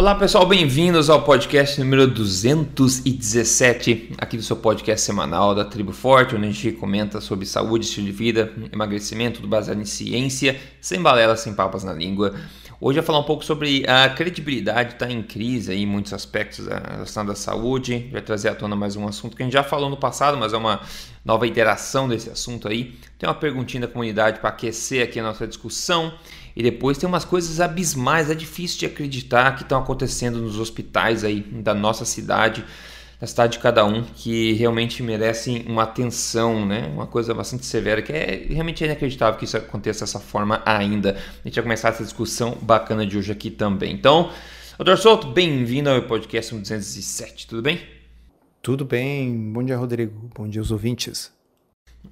Olá pessoal, bem-vindos ao podcast número 217, aqui do seu podcast semanal da Tribo Forte, onde a gente comenta sobre saúde, estilo de vida, emagrecimento, tudo baseado em ciência, sem balela, sem papas na língua. Hoje eu vou falar um pouco sobre a credibilidade está em crise aí, em muitos aspectos da relação da saúde. Vai trazer à tona mais um assunto que a gente já falou no passado, mas é uma nova iteração desse assunto aí. Tem uma perguntinha da comunidade para aquecer aqui a nossa discussão. E depois tem umas coisas abismais, é difícil de acreditar que estão acontecendo nos hospitais aí da nossa cidade, da cidade de cada um, que realmente merecem uma atenção, né? Uma coisa bastante severa, que é realmente inacreditável que isso aconteça dessa forma ainda. A gente vai começar essa discussão bacana de hoje aqui também. Então, Doutor Souto, bem-vindo ao podcast 207, tudo bem? Tudo bem. Bom dia, Rodrigo. Bom dia aos ouvintes.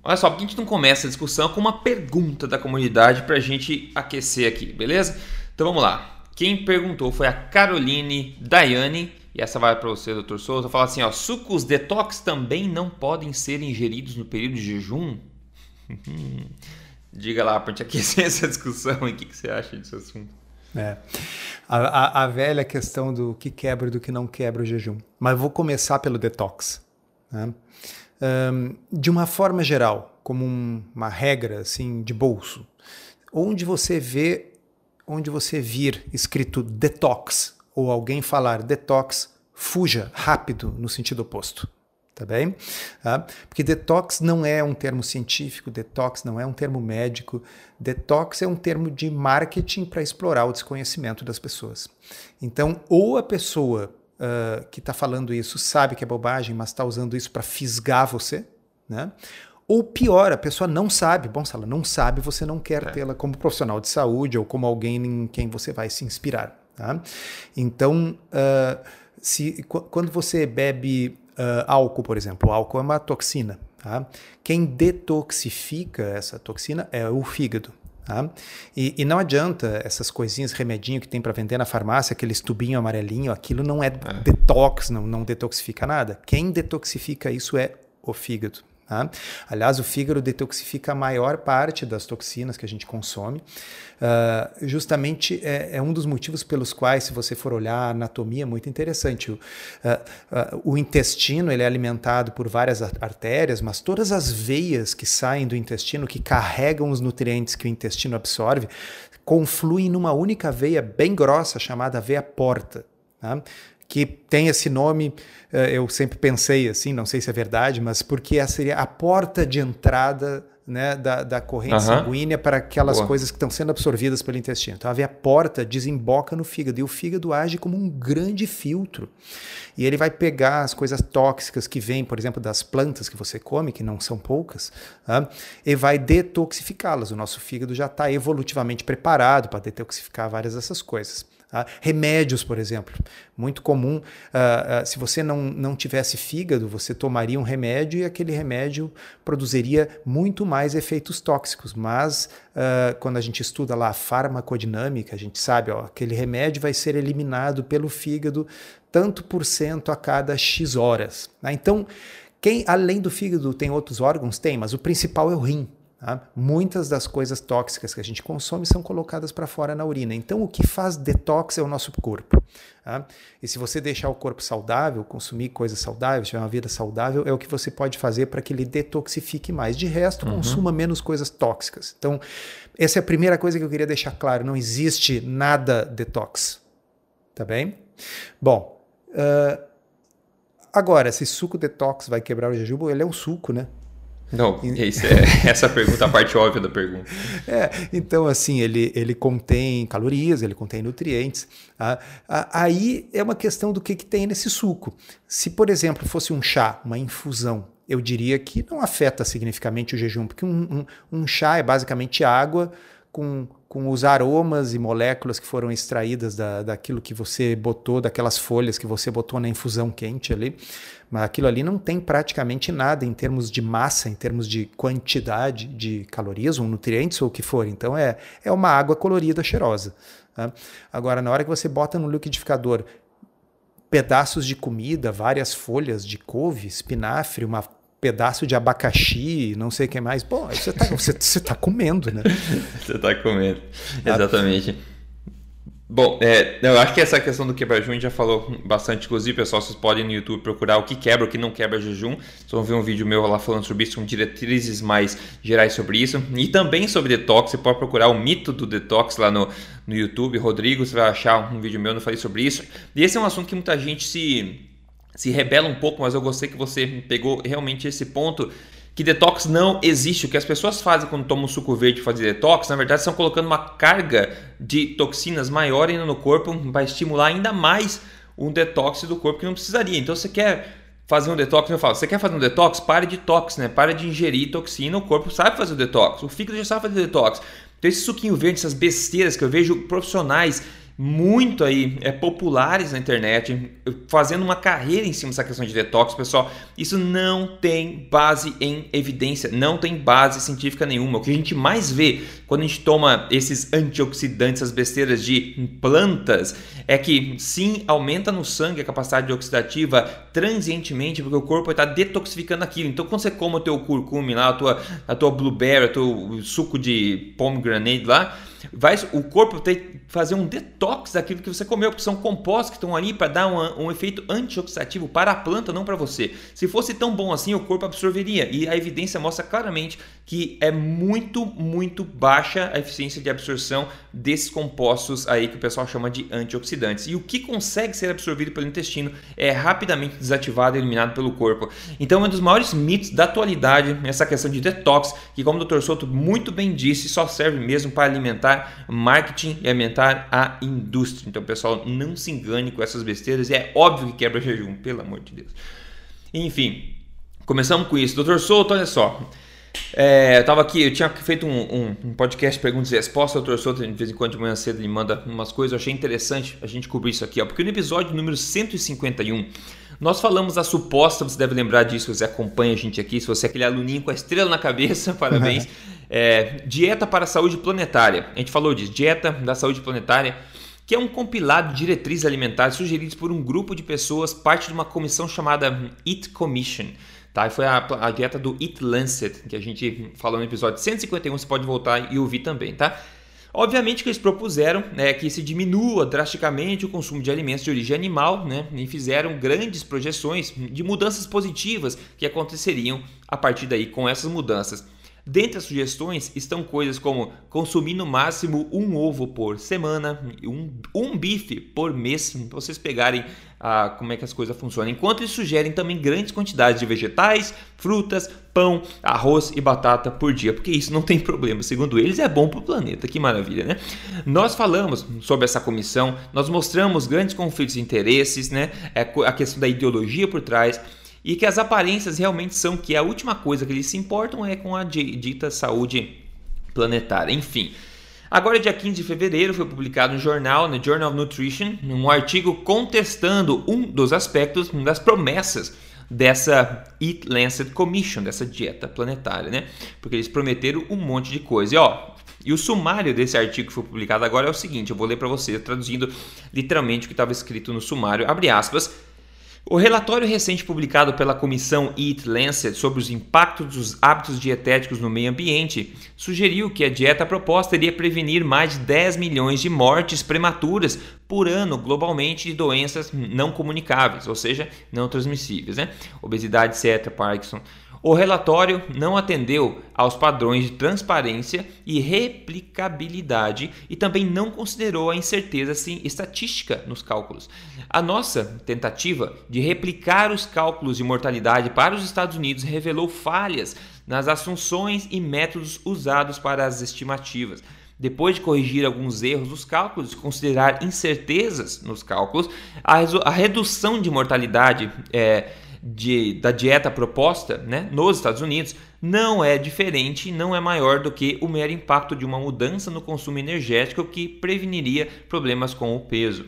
Olha só, porque a gente não começa a discussão com uma pergunta da comunidade para a gente aquecer aqui, beleza? Então vamos lá. Quem perguntou foi a Caroline Daiane, e essa vai para você, Dr. Souza. Fala assim: ó, sucos detox também não podem ser ingeridos no período de jejum? Diga lá para gente aquecer essa discussão e o que, que você acha desse assunto. É. A, a, a, velha questão do que quebra e do que não quebra o jejum. Mas vou começar pelo detox. Né? Um, de uma forma geral, como um, uma regra assim de bolso, onde você vê, onde você vir escrito detox ou alguém falar detox, fuja rápido no sentido oposto. Tá bem? Ah, porque detox não é um termo científico, detox não é um termo médico, detox é um termo de marketing para explorar o desconhecimento das pessoas. Então, ou a pessoa uh, que está falando isso sabe que é bobagem, mas está usando isso para fisgar você, né? Ou pior, a pessoa não sabe. Bom, se ela não sabe, você não quer é. tê-la como profissional de saúde ou como alguém em quem você vai se inspirar. Tá? Então, uh, se, quando você bebe uh, álcool, por exemplo, o álcool é uma toxina. Tá? Quem detoxifica essa toxina é o fígado. Tá? E, e, não adianta essas coisinhas, remedinho que tem para vender na farmácia, aqueles tubinho amarelinho, aquilo não é, é. detox, não, não detoxifica nada. Quem detoxifica isso é o fígado. Tá? Aliás, o fígado detoxifica a maior parte das toxinas que a gente consome. Uh, justamente é, é, um dos motivos pelos quais, se você for olhar a anatomia, é muito interessante. O, uh, uh, o intestino ele é alimentado por várias artérias, mas todas as veias que saem do intestino, que carregam os nutrientes que o intestino absorve, confluem numa única veia bem grossa chamada veia porta. Tá? Que tem esse nome, eh, eu sempre pensei assim, não sei se é verdade, mas porque essa seria a porta de entrada né, da, da corrente uhum. sanguínea para aquelas Boa. coisas que estão sendo absorvidas pelo intestino. Então, a veia porta desemboca no fígado e o fígado age como um grande filtro. E ele vai pegar as coisas tóxicas que vêm, por exemplo, das plantas que você come, que não são poucas, e vai detoxificá-las. O nosso fígado já está evolutivamente preparado para detoxificar várias dessas coisas. Tá? Remédios, por exemplo, muito comum. Uh, uh, se você não, não tivesse fígado, você tomaria um remédio e aquele remédio produziria muito mais efeitos tóxicos. Mas uh, quando a gente estuda lá a farmacodinâmica, a gente sabe, ó, aquele remédio vai ser eliminado pelo fígado tanto por cento a cada X horas. Né? Então, quem além do fígado tem outros órgãos? Tem, mas o principal é o rim. Tá? Muitas das coisas tóxicas que a gente consome são colocadas para fora na urina. Então, o que faz detox é o nosso corpo. Tá? E se você deixar o corpo saudável, consumir coisas saudáveis, tiver uma vida saudável, é o que você pode fazer para que ele detoxifique mais. De resto, uhum. consuma menos coisas tóxicas. Então, essa é a primeira coisa que eu queria deixar claro. Não existe nada detox. Tá bem? Bom, uh, agora, se suco detox vai quebrar o jejum, ele é um suco, né? Não, isso é, essa pergunta é a parte óbvia da pergunta. É, então, assim, ele, ele contém calorias, ele contém nutrientes. Ah, ah, aí é uma questão do que, que tem nesse suco. Se, por exemplo, fosse um chá, uma infusão, eu diria que não afeta significativamente o jejum, porque um, um, um chá é basicamente água com, com os aromas e moléculas que foram extraídas da, daquilo que você botou, daquelas folhas que você botou na infusão quente ali. Mas aquilo ali não tem praticamente nada em termos de massa, em termos de quantidade de calorias ou nutrientes ou o que for. Então é, é uma água colorida, cheirosa. Tá? Agora, na hora que você bota no liquidificador pedaços de comida, várias folhas de couve, espinafre, uma pedaço de abacaxi, não sei o que mais. Bom, você está você, você tá comendo, né? você está comendo, exatamente. Bom, é, eu acho que essa questão do quebra-jejum a gente já falou bastante. Inclusive, pessoal, vocês podem no YouTube procurar o que quebra, o que não quebra jejum. Vocês vão ver um vídeo meu lá falando sobre isso, com diretrizes mais gerais sobre isso. E também sobre detox. Você pode procurar o mito do detox lá no, no YouTube. Rodrigo, você vai achar um vídeo meu, eu falei sobre isso. E esse é um assunto que muita gente se, se rebela um pouco, mas eu gostei que você pegou realmente esse ponto que detox não existe. O que as pessoas fazem quando tomam suco verde para fazer detox, na verdade, estão colocando uma carga de toxinas maior ainda no corpo, vai estimular ainda mais um detox do corpo que não precisaria. Então, você quer fazer um detox, eu falo, você quer fazer um detox? Pare de tox, né? Pare de ingerir toxina, o corpo sabe fazer o detox, o fígado já sabe fazer detox. Então, esse suquinho verde, essas besteiras que eu vejo profissionais muito aí é, populares na internet, fazendo uma carreira em cima dessa questão de detox, pessoal. Isso não tem base em evidência, não tem base científica nenhuma. O que a gente mais vê quando a gente toma esses antioxidantes, as besteiras de plantas, é que sim, aumenta no sangue a capacidade oxidativa transientemente, porque o corpo está detoxificando aquilo. Então, quando você come o teu curcume lá, a tua, a tua blueberry, o teu suco de pomegranate lá, vai, o corpo tem que fazer um detox daquilo que você comeu, porque são compostos que estão ali para dar um, um, efeito antioxidativo para a planta, não para você. Se fosse tão bom assim, o corpo absorveria. E a evidência mostra claramente que é muito, muito baixa a eficiência de absorção desses compostos aí que o pessoal chama de antioxidantes. E o que consegue ser absorvido pelo intestino é rapidamente desativado e eliminado pelo corpo. Então, é um dos maiores mitos da atualidade essa questão de detox, que como o Dr. Souto muito bem disse, só serve mesmo para alimentar marketing e alimentar a indústria. Então, pessoal, não se engane com essas besteiras. É óbvio que quebra jejum, pelo amor de Deus. Enfim, começamos com isso. Doutor Souto, olha só. É, eu tava aqui, eu tinha feito um, um, um podcast perguntas e respostas, o doutor Souto de vez em quando de manhã cedo ele manda umas coisas, eu achei interessante a gente cobrir isso aqui, ó, porque no episódio número 151 nós falamos a suposta, você deve lembrar disso, você acompanha a gente aqui, se você é aquele aluninho com a estrela na cabeça, parabéns, é, dieta para a saúde planetária, a gente falou disso, dieta da saúde planetária, que é um compilado de diretrizes alimentares sugeridos por um grupo de pessoas, parte de uma comissão chamada Eat Commission, Tá? E foi a, a dieta do Eat Lancet, que a gente falou no episódio 151, você pode voltar e ouvir também, tá? Obviamente que eles propuseram né, que se diminua drasticamente o consumo de alimentos de origem animal né, e fizeram grandes projeções de mudanças positivas que aconteceriam a partir daí com essas mudanças. Dentre as sugestões estão coisas como consumir no máximo um ovo por semana, um, um bife por mês, para vocês pegarem ah, como é que as coisas funcionam. Enquanto eles sugerem também grandes quantidades de vegetais, frutas, pão, arroz e batata por dia, porque isso não tem problema. Segundo eles, é bom para o planeta. Que maravilha, né? Nós falamos sobre essa comissão, nós mostramos grandes conflitos de interesses, né? É a questão da ideologia por trás e que as aparências realmente são que a última coisa que eles se importam é com a dita saúde planetária. Enfim, agora dia 15 de fevereiro foi publicado no jornal, no Journal of Nutrition, um artigo contestando um dos aspectos das promessas dessa Eat Lancet Commission, dessa dieta planetária, né? Porque eles prometeram um monte de coisa. E ó, e o sumário desse artigo que foi publicado agora é o seguinte, eu vou ler para você, traduzindo literalmente o que estava escrito no sumário, abre aspas, o relatório recente publicado pela comissão Eat Lancet sobre os impactos dos hábitos dietéticos no meio ambiente sugeriu que a dieta proposta iria prevenir mais de 10 milhões de mortes prematuras por ano globalmente de doenças não comunicáveis, ou seja, não transmissíveis, né? Obesidade, etc, Parkinson, o relatório não atendeu aos padrões de transparência e replicabilidade e também não considerou a incerteza assim, estatística nos cálculos. A nossa tentativa de replicar os cálculos de mortalidade para os Estados Unidos revelou falhas nas assunções e métodos usados para as estimativas. Depois de corrigir alguns erros dos cálculos considerar incertezas nos cálculos, a, a redução de mortalidade é, de, da dieta proposta né, nos Estados Unidos não é diferente, não é maior do que o mero impacto de uma mudança no consumo energético que preveniria problemas com o peso.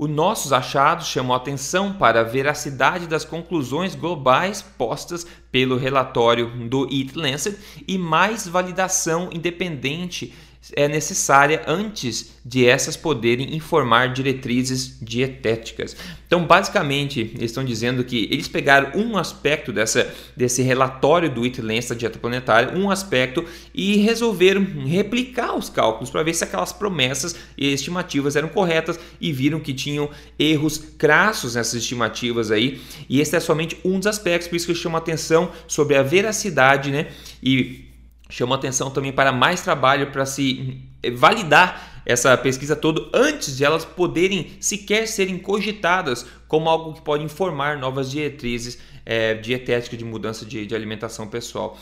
Os nossos achados chamam atenção para a veracidade das conclusões globais postas pelo relatório do Eat Lancet e mais validação independente é necessária antes de essas poderem informar diretrizes dietéticas. Então, basicamente, eles estão dizendo que eles pegaram um aspecto dessa, desse relatório do Eat Lens da dieta planetária, um aspecto, e resolveram replicar os cálculos para ver se aquelas promessas e estimativas eram corretas e viram que tinham erros crassos nessas estimativas aí. E esse é somente um dos aspectos, por isso que eu chamo a atenção sobre a veracidade, né? E chama atenção também para mais trabalho para se eh, validar essa pesquisa toda antes de elas poderem sequer serem cogitadas como algo que pode informar novas diretrizes é, dietéticas de mudança de, de alimentação pessoal.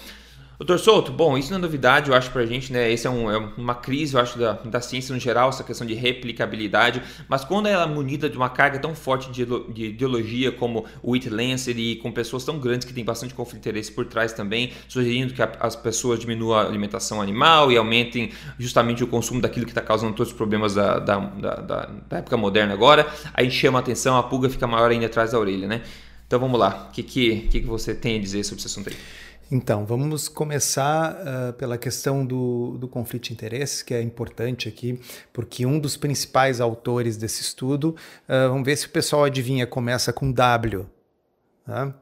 Doutor Souto, bom, isso não é novidade, eu acho, para a gente, né? Esse é, um, é, uma crise, eu acho, da, da ciência no geral, essa questão de replicabilidade, mas quando ela é munida de uma carga tão forte de, de ideologia como o It Lancer e com pessoas tão grandes que têm bastante conflito de interesse por trás também, sugerindo que a, as pessoas diminuam a alimentação animal e aumentem justamente o consumo daquilo que está causando todos os problemas da, da, da, época moderna agora, aí chama a atenção, a pulga fica maior ainda atrás da orelha, né? Então vamos lá, o que, que, que você tem a dizer sobre esse assunto aí? Então, vamos começar uh, pela questão do, do conflito de interesses, que é importante aqui, porque um dos principais autores desse estudo, uh, vamos ver se o pessoal adivinha, começa com W. Tá?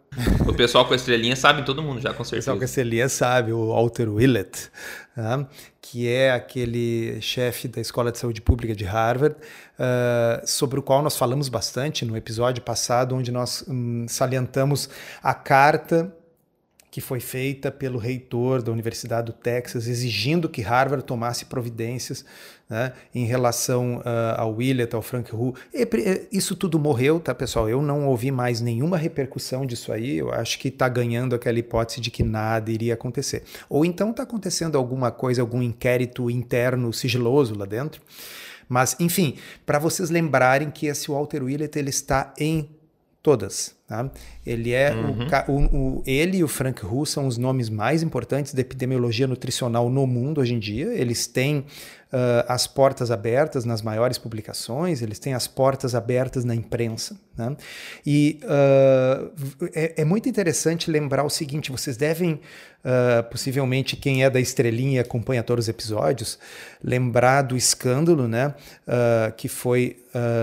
O pessoal com a estrelinha sabe, todo mundo já, com certeza. O pessoal com a estrelinha sabe, o Walter Willett, tá? que é aquele chefe da Escola de Saúde Pública de Harvard, uh, sobre o qual nós falamos bastante no episódio passado, onde nós um, salientamos a carta que foi feita pelo reitor da Universidade do Texas, exigindo que Harvard tomasse providências né, em relação uh, ao Willett, ao Frank Hu. Isso tudo morreu, tá, pessoal? Eu não ouvi mais nenhuma repercussão disso aí. Eu acho que está ganhando aquela hipótese de que nada iria acontecer. Ou então está acontecendo alguma coisa, algum inquérito interno sigiloso lá dentro. Mas, enfim, para vocês lembrarem que esse Walter Willett ele está em todas. Tá? Ele é uhum. o, o, ele e o Frank Hu são os nomes mais importantes da epidemiologia nutricional no mundo hoje em dia. Eles têm uh, as portas abertas nas maiores publicações, eles têm as portas abertas na imprensa. Né? E uh, é, é, muito interessante lembrar o seguinte: vocês devem, uh, possivelmente, quem é da estrelinha e acompanha todos os episódios, lembrar do escândalo né, que foi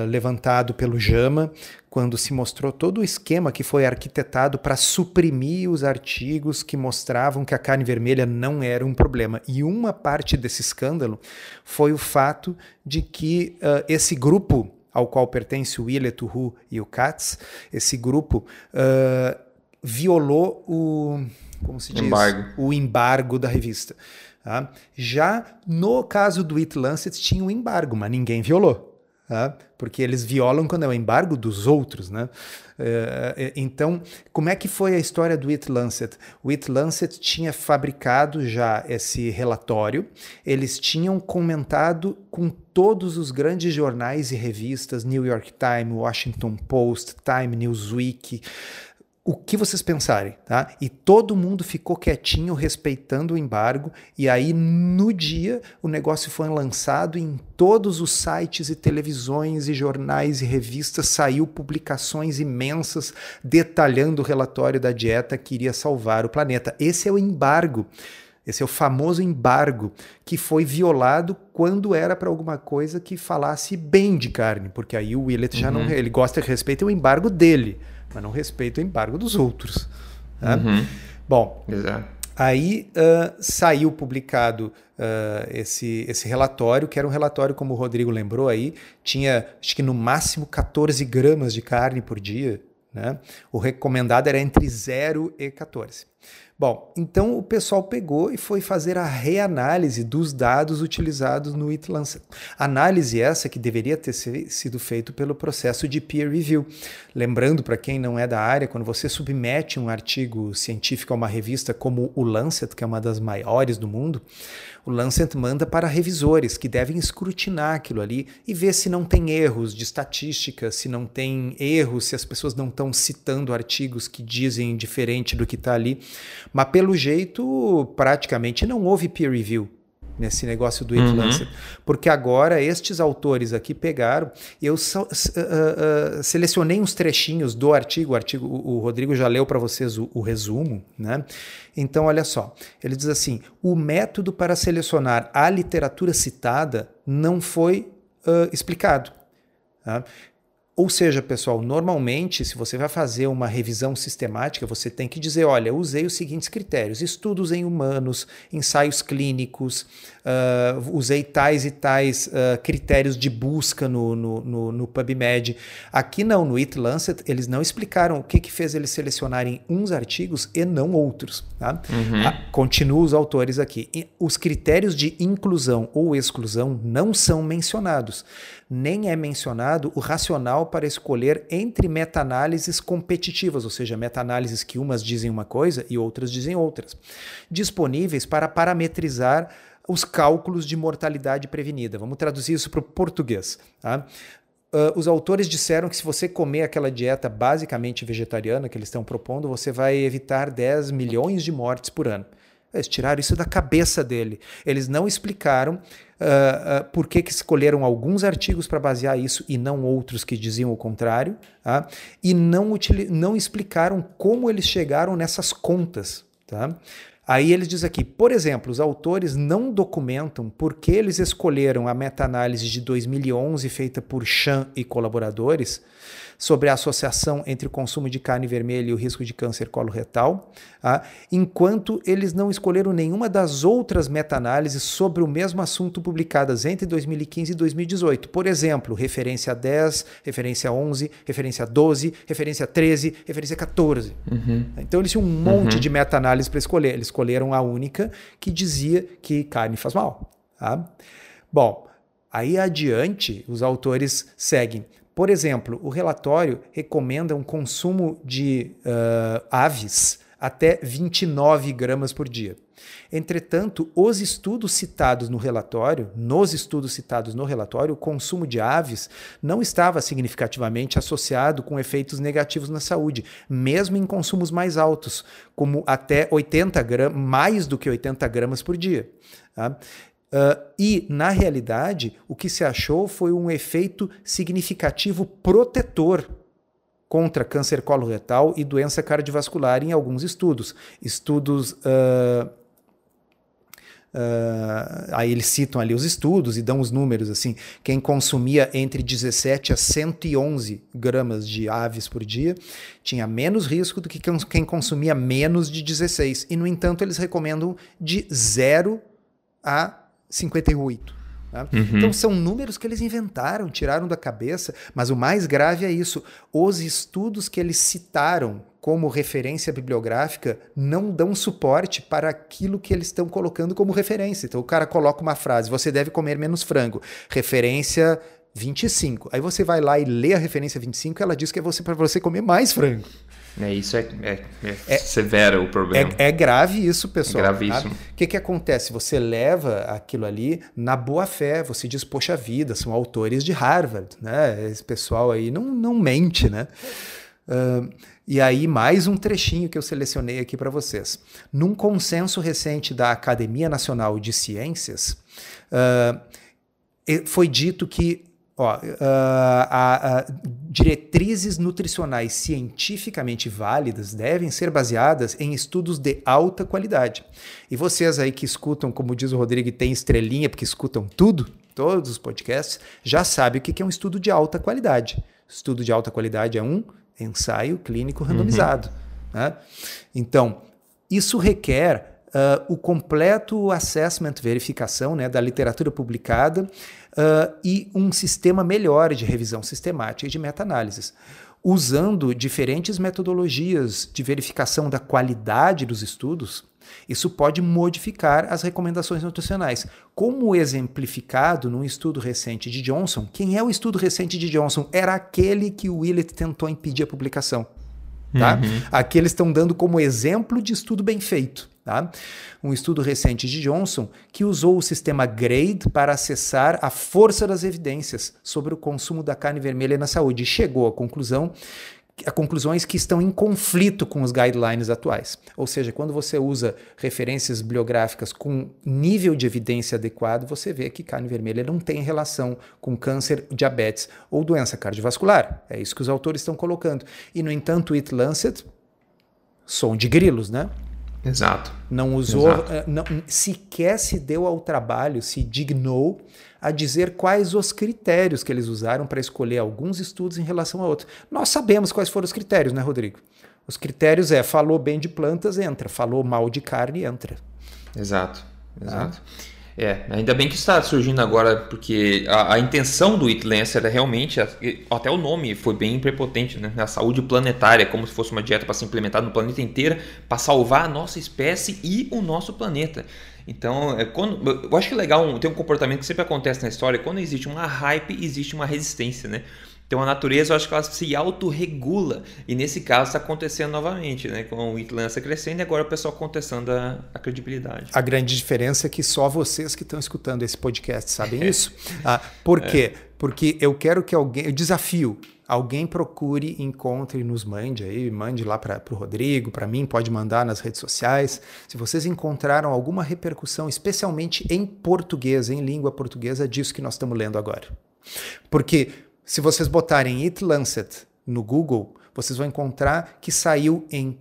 levantado pelo JAMA quando se mostrou todo o esquema que foi arquitetado para suprimir os artigos que mostravam que a carne vermelha não era um problema. E uma parte desse escândalo foi o fato de que uh, esse grupo ao qual pertence o Willett, o Hu e o Katz, esse grupo uh, violou o como se diz embargo. o embargo da revista. Tá? Já no caso do It Lancet tinha um embargo, mas ninguém violou. Tá? porque eles violam quando é o embargo dos outros. Né? É, então, como é que foi a história do It Lancet? O It Lancet tinha fabricado já esse relatório, eles tinham comentado com todos os grandes jornais e revistas, New York Times, Washington Post, Time, Newsweek, o que vocês pensarem, tá? E todo mundo ficou quietinho, respeitando o embargo, e aí no dia o negócio foi lançado em todos os sites e televisões e jornais e revistas, saiu publicações imensas detalhando o relatório da dieta que iria salvar o planeta. Esse é o embargo. Esse é o famoso embargo que foi violado quando era para alguma coisa que falasse bem de carne, porque aí o Willett já não, uhum. ele gosta de respeito o embargo dele mas não respeita o embargo dos outros. Tá? Uhum. Bom, Exato. aí uh, saiu publicado uh, esse, esse relatório, que era um relatório, como o Rodrigo lembrou aí, tinha acho que no máximo 14 gramas de carne por dia. Né? O recomendado era entre 0 e 14. Bom, então o pessoal pegou e foi fazer a reanálise dos dados utilizados no It Lancet. Análise essa que deveria ter sido feito pelo processo de peer review. Lembrando para quem não é da área, quando você submete um artigo científico a uma revista como o Lancet, que é uma das maiores do mundo, o Lancet manda para revisores que devem escrutinar aquilo ali e ver se não tem erros de estatística, se não tem erros, se as pessoas não estão citando artigos que dizem diferente do que está ali. Mas pelo jeito, praticamente não houve peer review. Nesse negócio do It uhum. Lancet, porque agora estes autores aqui pegaram, eu so, uh, uh, selecionei uns trechinhos do artigo, o, artigo, o, o Rodrigo já leu para vocês o, o, resumo, né? Então, olha só, ele diz assim: o método para selecionar a literatura citada não foi uh, explicado. Tá? Ou seja, pessoal, normalmente, se você vai fazer uma revisão sistemática, você tem que dizer: olha, usei os seguintes critérios: estudos em humanos, ensaios clínicos, uh, usei tais e tais uh, critérios de busca no, no, no, no, PubMed. Aqui não, no It Lancet, eles não explicaram o que, que fez eles selecionarem uns artigos e não outros. Tá? Uhum. Ah, continuam os autores aqui. Os critérios de inclusão ou exclusão não são mencionados. Nem é mencionado o racional para escolher entre meta-análises competitivas, ou seja, meta-análises que umas dizem uma coisa e outras dizem outras, disponíveis para parametrizar os cálculos de mortalidade prevenida. Vamos traduzir isso para o português. Tá? Uh, os autores disseram que se você comer aquela dieta basicamente vegetariana que eles estão propondo, você vai evitar 10 milhões de mortes por ano. Eles tiraram isso da cabeça dele. Eles não explicaram uh, uh, por que, que escolheram alguns artigos para basear isso e não outros que diziam o contrário, tá? e não, não explicaram como eles chegaram nessas contas. Tá? Aí eles dizem aqui, por exemplo, os autores não documentam por que eles escolheram a meta-análise de 2011 feita por Chan e colaboradores sobre a associação entre o consumo de carne vermelha e o risco de câncer coloretal, tá? enquanto eles não escolheram nenhuma das outras meta-análises sobre o mesmo assunto publicadas entre 2015 e 2018. Por exemplo, referência 10, referência 11, referência 12, referência 13, referência 14. Uhum. Então eles tinham um monte uhum. de meta-análises para escolher. Eles escolheram a única que dizia que carne faz mal. Tá? Bom, aí adiante os autores seguem. Por exemplo, o relatório recomenda um consumo de uh, aves até 29 gramas por dia. Entretanto, os estudos citados no relatório, nos estudos citados no relatório, o consumo de aves não estava significativamente associado com efeitos negativos na saúde, mesmo em consumos mais altos, como até 80 gramas, mais do que 80 gramas por dia. Tá? Uh, e, na realidade, o que se achou foi um efeito significativo protetor contra câncer coloretal e doença cardiovascular em alguns estudos. Estudos. Uh, uh, aí eles citam ali os estudos e dão os números assim. Quem consumia entre 17 a 111 gramas de aves por dia tinha menos risco do que quem consumia menos de 16. E, no entanto, eles recomendam de 0 a 58. Tá? Uhum. Então são números que eles inventaram, tiraram da cabeça, mas o mais grave é isso: os estudos que eles citaram como referência bibliográfica não dão suporte para aquilo que eles estão colocando como referência. Então o cara coloca uma frase: você deve comer menos frango, referência 25. Aí você vai lá e lê a referência 25, ela diz que é você para você comer mais frango. É, isso é, é, é, severo o problema. É, é, grave isso, pessoal. É gravíssimo. O que, que acontece? Você leva aquilo ali na boa fé, você diz, poxa vida, são autores de Harvard, né? Esse pessoal aí não, não mente, né? Uh, e aí, mais um trechinho que eu selecionei aqui para vocês. Num consenso recente da Academia Nacional de Ciências, uh, foi dito que Ó, uh, diretrizes nutricionais cientificamente válidas devem ser baseadas em estudos de alta qualidade. E vocês aí que escutam, como diz o Rodrigo, e tem estrelinha porque escutam tudo, todos os podcasts, já sabem o que é um estudo de alta qualidade. Estudo de alta qualidade é um ensaio clínico randomizado. Uhum. Né? Então, isso requer Uh, o completo assessment, verificação né, da literatura publicada uh, e um sistema melhor de revisão sistemática e de meta-análises. Usando diferentes metodologias de verificação da qualidade dos estudos, isso pode modificar as recomendações nutricionais. Como exemplificado num estudo recente de Johnson, quem é o estudo recente de Johnson? Era aquele que o Willett tentou impedir a publicação. Tá? Uhum. Aqui eles estão dando como exemplo de estudo bem feito. Tá? Um estudo recente de Johnson que usou o sistema GRADE para acessar a força das evidências sobre o consumo da carne vermelha na saúde e chegou à conclusão conclusões que estão em conflito com os guidelines atuais. Ou seja, quando você usa referências bibliográficas com nível de evidência adequado, você vê que carne vermelha não tem relação com câncer, diabetes ou doença cardiovascular. É isso que os autores estão colocando. E, no entanto, o It Lancet, som de grilos, né? Exato. Não usou, Exato. Eh, não, sequer se deu ao trabalho, se dignou a dizer quais os critérios que eles usaram para escolher alguns estudos em relação a outros. Nós sabemos quais foram os critérios, né, Rodrigo? Os critérios é falou bem de plantas, entra. Falou mal de carne, entra. Exato, exato. Ah. É, ainda bem que está surgindo agora, porque a, a intenção do Eat Lance era realmente, até o nome foi bem prepotente, né? A saúde planetária, como se fosse uma dieta para ser implementada no planeta inteiro, para salvar a nossa espécie e o nosso planeta. Então, é quando, eu acho que é legal, tem um comportamento que sempre acontece na história, quando existe uma hype, existe uma resistência, né? Então a natureza, eu acho que ela se autorregula. E nesse caso está acontecendo novamente, né? Com o Itlança crescendo e agora o pessoal contestando a, a, credibilidade. A grande diferença é que só vocês que estão escutando esse podcast sabem isso. Ah, por quê? É. Porque eu quero que alguém. Eu desafio. Alguém procure, encontre, nos mande aí, mande lá para o Rodrigo, para mim, pode mandar nas redes sociais. Se vocês encontraram alguma repercussão, especialmente em português, em língua portuguesa, disso que nós estamos lendo agora. Porque se vocês botarem It Lancet no Google, vocês vão encontrar que saiu em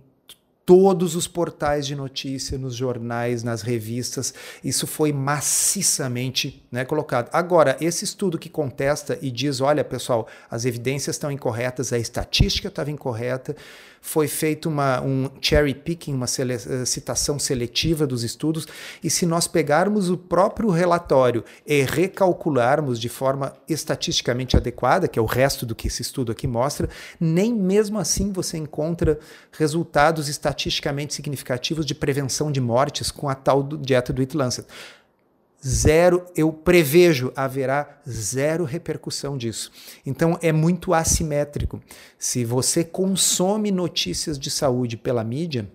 todos os portais de notícia, nos jornais, nas revistas. Isso foi maciçamente né, colocado. Agora, esse estudo que contesta e diz: olha, pessoal, as evidências estão incorretas, a estatística estava incorreta foi feito uma, um cherry picking, uma sele eh, citação seletiva dos estudos, e se nós pegarmos o próprio relatório e recalcularmos de forma estatisticamente adequada, que é o resto do que esse estudo aqui mostra, nem mesmo assim você encontra resultados estatisticamente significativos de prevenção de mortes com a tal dieta do It Lancet zero, eu prevejo haverá zero repercussão disso. Então é muito assimétrico. Se você consome notícias de saúde pela mídia,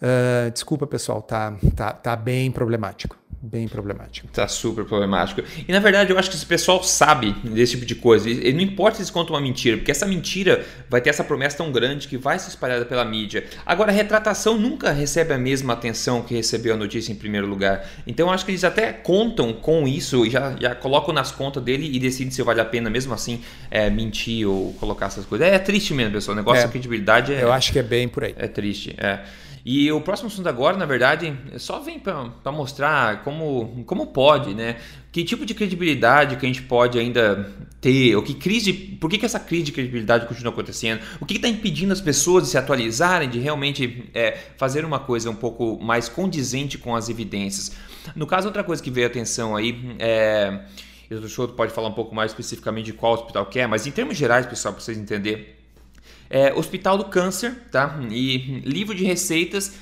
uh, desculpa pessoal, tá, tá, tá bem problemático bem problemático. Tá super problemático. E na verdade eu acho que esse pessoal sabe desse tipo de coisa. E não importa se eles contam uma mentira, porque essa mentira vai ter essa promessa tão grande que vai ser espalhada pela mídia. Agora, a retratação nunca recebe a mesma atenção que recebeu a notícia em primeiro lugar. Então eu acho que eles até contam com isso, já, já colocam nas contas dele e decidem se vale a pena mesmo assim é, mentir ou colocar essas coisas. É, é triste mesmo, pessoal. O negócio é, da credibilidade é. Eu acho que é bem por aí. É triste, é. E o próximo assunto agora, na verdade, só vem para mostrar como, como pode, né? Que tipo de credibilidade que a gente pode ainda ter, ou que crise, por que, que essa crise de credibilidade continua acontecendo? O que está impedindo as pessoas de se atualizarem, de realmente é, fazer uma coisa um pouco mais condizente com as evidências? No caso, outra coisa que veio atenção aí é. O Dr. pode falar um pouco mais especificamente de qual hospital que é, mas em termos gerais, pessoal, para vocês entenderem é, Hospital do Câncer, tá? E livro de receitas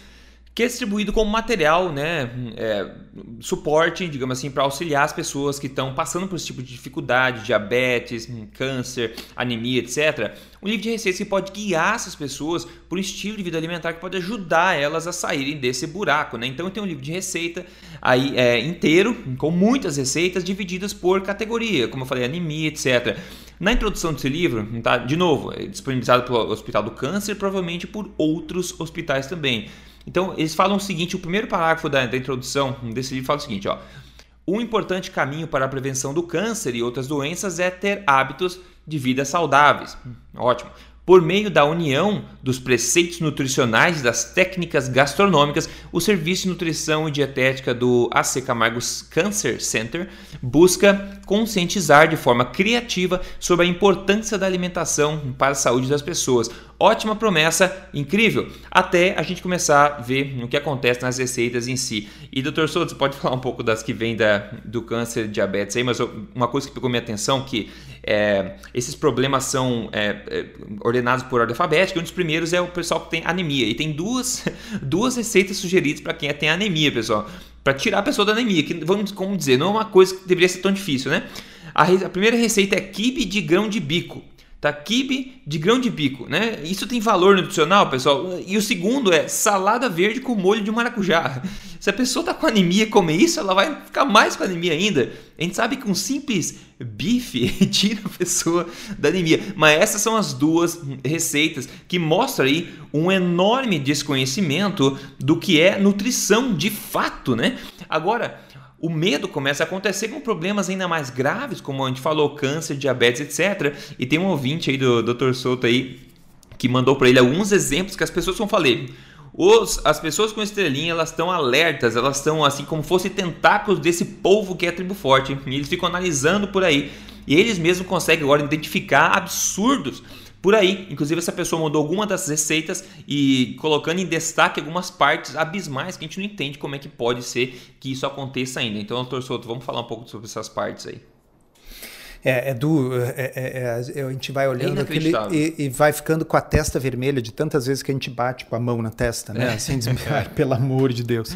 que é distribuído como material, né, é, suporte, digamos assim, para auxiliar as pessoas que estão passando por esse tipo de dificuldade, diabetes, câncer, anemia, etc. Um livro de receitas que pode guiar essas pessoas por um estilo de vida alimentar que pode ajudar elas a saírem desse buraco, né? Então tenho um livro de receita aí é, inteiro com muitas receitas divididas por categoria, como eu falei, anemia, etc. Na introdução desse livro, tá, de novo, é disponibilizado pelo Hospital do Câncer, provavelmente por outros hospitais também. Então, eles falam o seguinte: o primeiro parágrafo da, da introdução desse livro fala o seguinte, ó. Um importante caminho para a prevenção do câncer e outras doenças é ter hábitos de vida saudáveis. Ótimo. Por meio da união dos preceitos nutricionais e das técnicas gastronômicas, o Serviço de Nutrição e Dietética do AC Camargo Cancer Center busca conscientizar de forma criativa sobre a importância da alimentação para a saúde das pessoas. Ótima promessa, incrível, até a gente começar a ver o que acontece nas receitas em si. E doutor Souto, você pode falar um pouco das que vêm da, do câncer, diabetes aí, mas uma coisa que pegou minha atenção que é, esses problemas são é, é, ordenados por ordem alfabética. Um dos primeiros é o pessoal que tem anemia. E tem duas, duas receitas sugeridas para quem tem anemia, pessoal. Para tirar a pessoa da anemia, que vamos como dizer, não é uma coisa que deveria ser tão difícil, né? A, a primeira receita é quibe de grão de bico. Tá? Quibe de grão de bico, né? Isso tem valor nutricional, pessoal. E o segundo é salada verde com molho de maracujá. Se a pessoa tá com anemia e comer isso, ela vai ficar mais com anemia ainda. A gente sabe que um simples bife tira a pessoa da anemia. Mas essas são as duas receitas que mostram aí um enorme desconhecimento do que é nutrição de fato, né? Agora, o medo começa a acontecer com problemas ainda mais graves, como a gente falou, câncer, diabetes, etc. E tem um ouvinte aí do Dr. Souto aí que mandou para ele alguns exemplos que as pessoas vão falar. Os, as pessoas com estrelinha elas estão alertas, elas estão assim como fossem tentáculos desse povo que é tribo forte. E eles ficam analisando por aí. E eles mesmos conseguem agora identificar absurdos por aí. Inclusive, essa pessoa mandou alguma das receitas e colocando em destaque algumas partes abismais que a gente não entende como é que pode ser que isso aconteça ainda. Então, doutor Souto, vamos falar um pouco sobre essas partes aí. É, é do. É, é, é, a gente vai olhando é aquele e, e, vai ficando com a testa vermelha de tantas vezes que a gente bate com a mão na testa, né? É. Assim, pelo amor de Deus.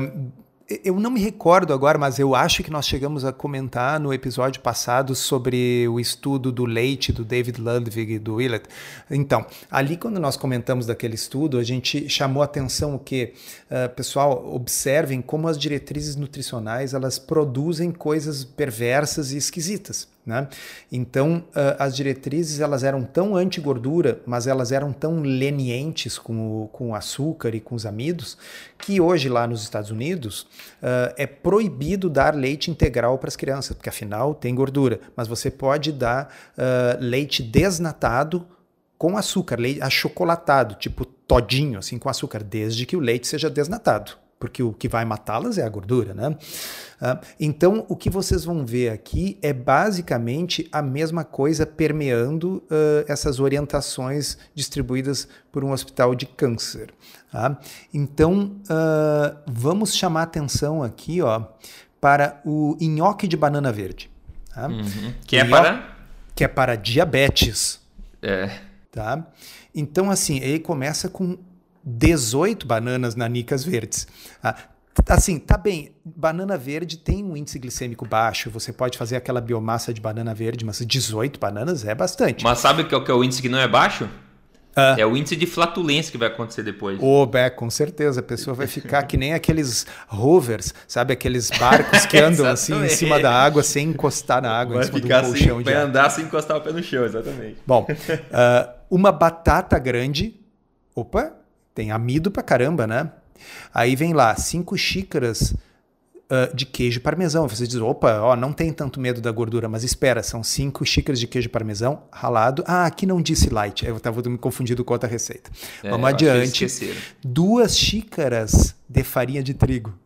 um, eu não me recordo agora, mas eu acho que nós chegamos a comentar no episódio passado sobre o estudo do leite do David Ludwig e do Willett. Então, ali quando nós comentamos daquele estudo, a gente chamou atenção o que, uh, pessoal, observem como as diretrizes nutricionais elas produzem coisas perversas e esquisitas. Né? Então, uh, as diretrizes elas eram tão anti-gordura, mas elas eram tão lenientes com o, com o açúcar e com os amidos, que hoje lá nos Estados Unidos uh, é proibido dar leite integral para as crianças, porque afinal tem gordura, mas você pode dar uh, leite desnatado com açúcar, leite achocolatado, tipo todinho, assim, com açúcar, desde que o leite seja desnatado porque o que vai matá-las é a gordura, né? Ah, então, o que vocês vão ver aqui é basicamente a mesma coisa permeando uh, essas orientações distribuídas por um hospital de câncer. Tá? Então, uh, vamos chamar atenção aqui ó, para o nhoque de banana verde. Tá? Uhum. Que é para? Que é para diabetes. É. Tá? Então, assim, ele começa com 18 bananas nanicas verdes. Ah, assim, tá bem, banana verde tem um índice glicêmico baixo, você pode fazer aquela biomassa de banana verde, mas 18 bananas é bastante. Mas sabe que é o que é o índice que não é baixo? Ah. É o índice de flatulência que vai acontecer depois. Oh, é, com certeza. A pessoa vai ficar que nem aqueles rovers, sabe? Aqueles barcos que andam assim em cima da água sem encostar na água, vai em cima ficar do colchão. Assim, vai andar sem encostar o pé no chão, exatamente. Bom, uh, uma batata grande. Opa, tem amido pra caramba, né? Aí vem lá, cinco xícaras uh, de queijo parmesão. Você diz, opa, ó, não tem tanto medo da gordura, mas espera, são cinco xícaras de queijo parmesão ralado. Ah, aqui não disse light, eu estava me confundindo com outra receita. É, Vamos adiante. Duas xícaras de farinha de trigo.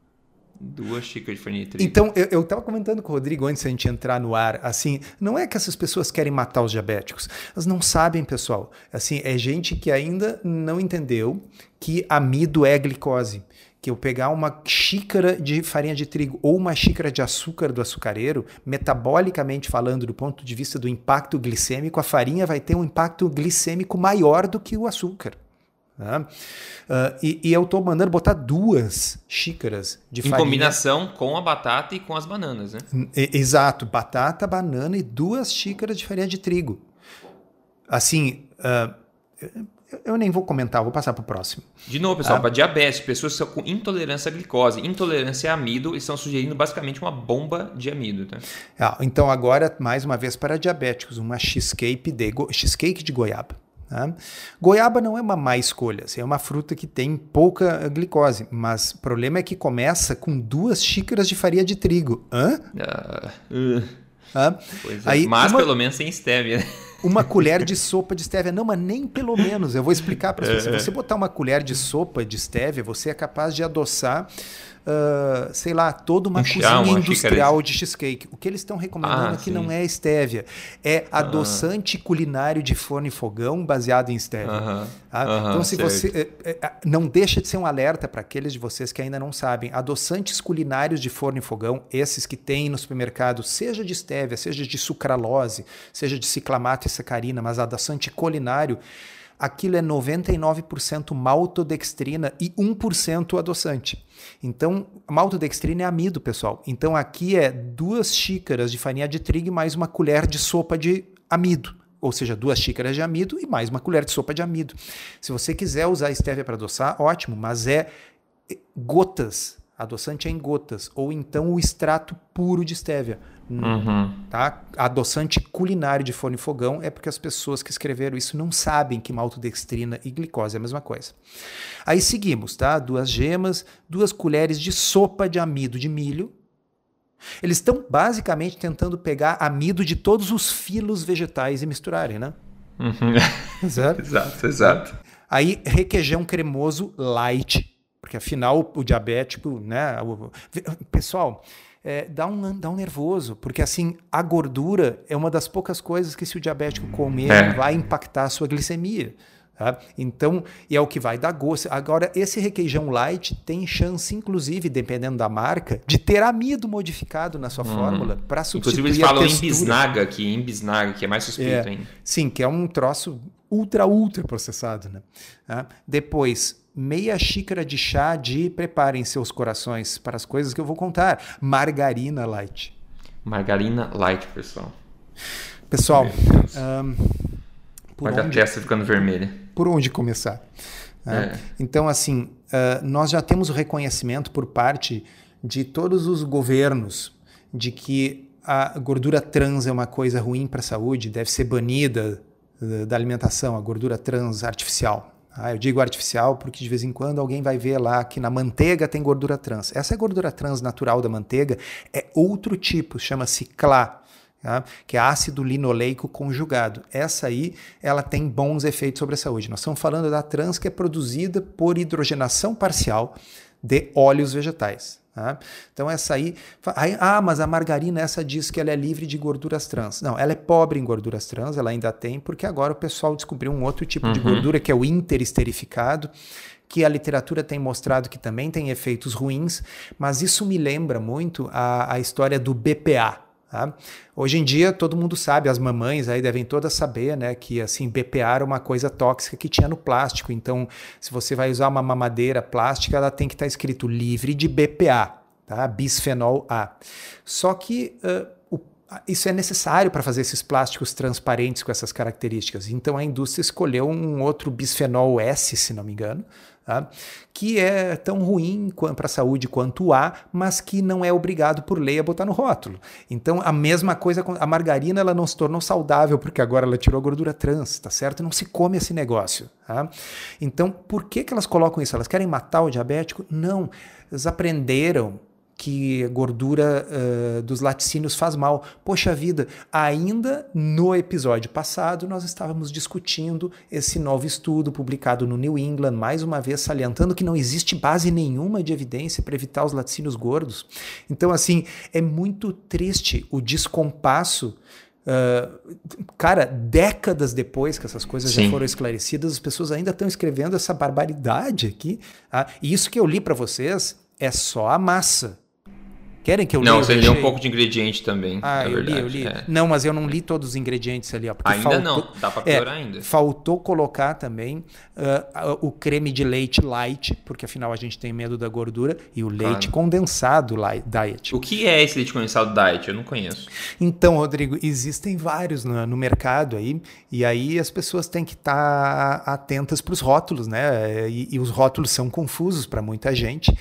Duas xícaras de farinha de trigo. Então, eu estava comentando com o Rodrigo antes da gente entrar no ar, assim, não é que essas pessoas querem matar os diabéticos. Elas não sabem, pessoal. Assim, é gente que ainda não entendeu que amido é glicose. Que eu pegar uma xícara de farinha de trigo ou uma xícara de açúcar do açucareiro, metabolicamente falando, do ponto de vista do impacto glicêmico, a farinha vai ter um impacto glicêmico maior do que o açúcar. Uh, e, e, eu estou mandando botar duas xícaras de em farinha. Em combinação com a batata e com as bananas, né? Exato, batata, banana e duas xícaras de farinha de trigo. Assim, uh, eu nem vou comentar, vou passar para o próximo. De novo, pessoal, ah. para diabetes, pessoas com intolerância à glicose, intolerância a amido, eles estão sugerindo basicamente uma bomba de amido. Tá? Ah, então, agora, mais uma vez, para diabéticos, uma cheesecake de, cheesecake de goiaba. Tá? Goiaba não é uma má escolha, assim, é uma fruta que tem pouca glicose, mas o problema é que começa com duas xícaras de farinha de trigo. Hã? Uh, uh. É. Aí, mas uma, pelo menos sem stevia. Né? Uma colher de sopa de stevia. Não, mas nem pelo menos. Eu vou explicar para você. Se você botar uma colher de sopa de stevia, você é capaz de adoçar uh, sei lá, toda uma um cozinha industrial de cheesecake. O que eles estão recomendando ah, aqui sim. não é estévia, é adoçante culinário de forno e fogão baseado em estévia. tá? então, se certo. você. É, é, não deixa de ser um alerta para aqueles de vocês que ainda não sabem. Adoçantes culinários de forno e fogão, esses que tem no supermercado, seja de estévia, seja de sucralose, seja de ciclamato e sacarina, mas adoçante culinário aquilo é 99% maltodextrina e 1% adoçante. Então, maltodextrina é amido, pessoal. Então, aqui é duas xícaras de farinha de trigo mais uma colher de sopa de amido ou seja, duas xícaras de amido e mais uma colher de sopa de amido. Se você quiser usar stevia para adoçar, ótimo, mas é gotas, adoçante é em gotas, ou então o extrato puro de stevia. Uhum. Tá? Adoçante culinário de forno e fogão é porque as pessoas que escreveram isso não sabem que maltodextrina e glicose é a mesma coisa. Aí seguimos, tá? Duas gemas, duas colheres de sopa de amido de milho, eles estão basicamente tentando pegar amido de todos os filos vegetais e misturarem, né? Uhum. Exato. exato, exato. Aí, requeijão cremoso light, porque afinal o diabético, né? O... Pessoal, é, dá, um, dá um nervoso, porque assim, a gordura é uma das poucas coisas que se o diabético comer é. vai impactar a sua glicemia. Tá? Então, e é o que vai dar gosto. Agora, esse requeijão light tem chance, inclusive, dependendo da marca, de ter amido modificado na sua hum. fórmula para substituir Inclusive, eles falam em bisnaga aqui, em bisnaga, que é mais suspeito é, ainda. Sim, que é um troço ultra, ultra processado. Né? Tá? Depois, meia xícara de chá de preparem seus corações para as coisas que eu vou contar. Margarina light. Margarina light, pessoal. Pessoal, um, por Olha onde, a testa ficando vermelha. Por onde começar? Né? É. Então, assim, uh, nós já temos o reconhecimento por parte de todos os governos de que a gordura trans é uma coisa ruim para a saúde, deve ser banida uh, da alimentação, a gordura trans artificial. Ah, eu digo artificial porque de vez em quando alguém vai ver lá que na manteiga tem gordura trans. Essa é gordura trans natural da manteiga, é outro tipo, chama-se CLA tá? que é ácido linoleico conjugado. Essa aí, ela tem bons efeitos sobre a saúde. Nós estamos falando da trans que é produzida por hidrogenação parcial de óleos vegetais. Tá? Então essa aí, ah, mas a margarina essa diz que ela é livre de gorduras trans. Não, ela é pobre em gorduras trans, ela ainda tem, porque agora o pessoal descobriu um outro tipo uhum. de gordura que é o interesterificado, que a literatura tem mostrado que também tem efeitos ruins, mas isso me lembra muito a, a história do BPA, Tá? Hoje em dia todo mundo sabe, as mamães aí devem todas saber, né, que assim BPA era uma coisa tóxica que tinha no plástico. Então, se você vai usar uma mamadeira plástica, ela tem que estar tá escrito livre de BPA, tá? Bisfenol A. Só que uh, o, isso é necessário para fazer esses plásticos transparentes com essas características. Então a indústria escolheu um outro bisfenol S, se não me engano, Tá? que é tão ruim para a saúde quanto o A, mas que não é obrigado por lei a botar no rótulo. Então, a mesma coisa, a margarina ela não se tornou saudável porque agora ela tirou a gordura trans, tá certo? Não se come esse negócio. Tá? Então, por que, que elas colocam isso? Elas querem matar o diabético? Não. Elas aprenderam que gordura uh, dos laticínios faz mal. Poxa vida, ainda no episódio passado nós estávamos discutindo esse novo estudo publicado no New England, mais uma vez salientando que não existe base nenhuma de evidência para evitar os laticínios gordos. Então, assim, é muito triste o descompasso Uh, cara, décadas depois que essas coisas Sim. já foram esclarecidas, as pessoas ainda estão escrevendo essa barbaridade aqui. Ah, e isso que eu li para vocês é só a massa. Querem que eu Não, você lê um pouco de ingrediente também. Ah, eu verdade, li, eu li. É. Não, mas eu não li todos os ingredientes ali. Ó, ainda faltou, não, dá pra piorar é, ainda. Faltou colocar também uh, o creme de leite light, porque afinal a gente tem medo da gordura, e o leite claro. condensado light, diet. O que é esse leite condensado diet? Eu não conheço. Então, Rodrigo, existem vários no, no mercado aí, e aí as pessoas têm que estar tá atentas para os rótulos, né? E, e, os rótulos são confusos para muita gente.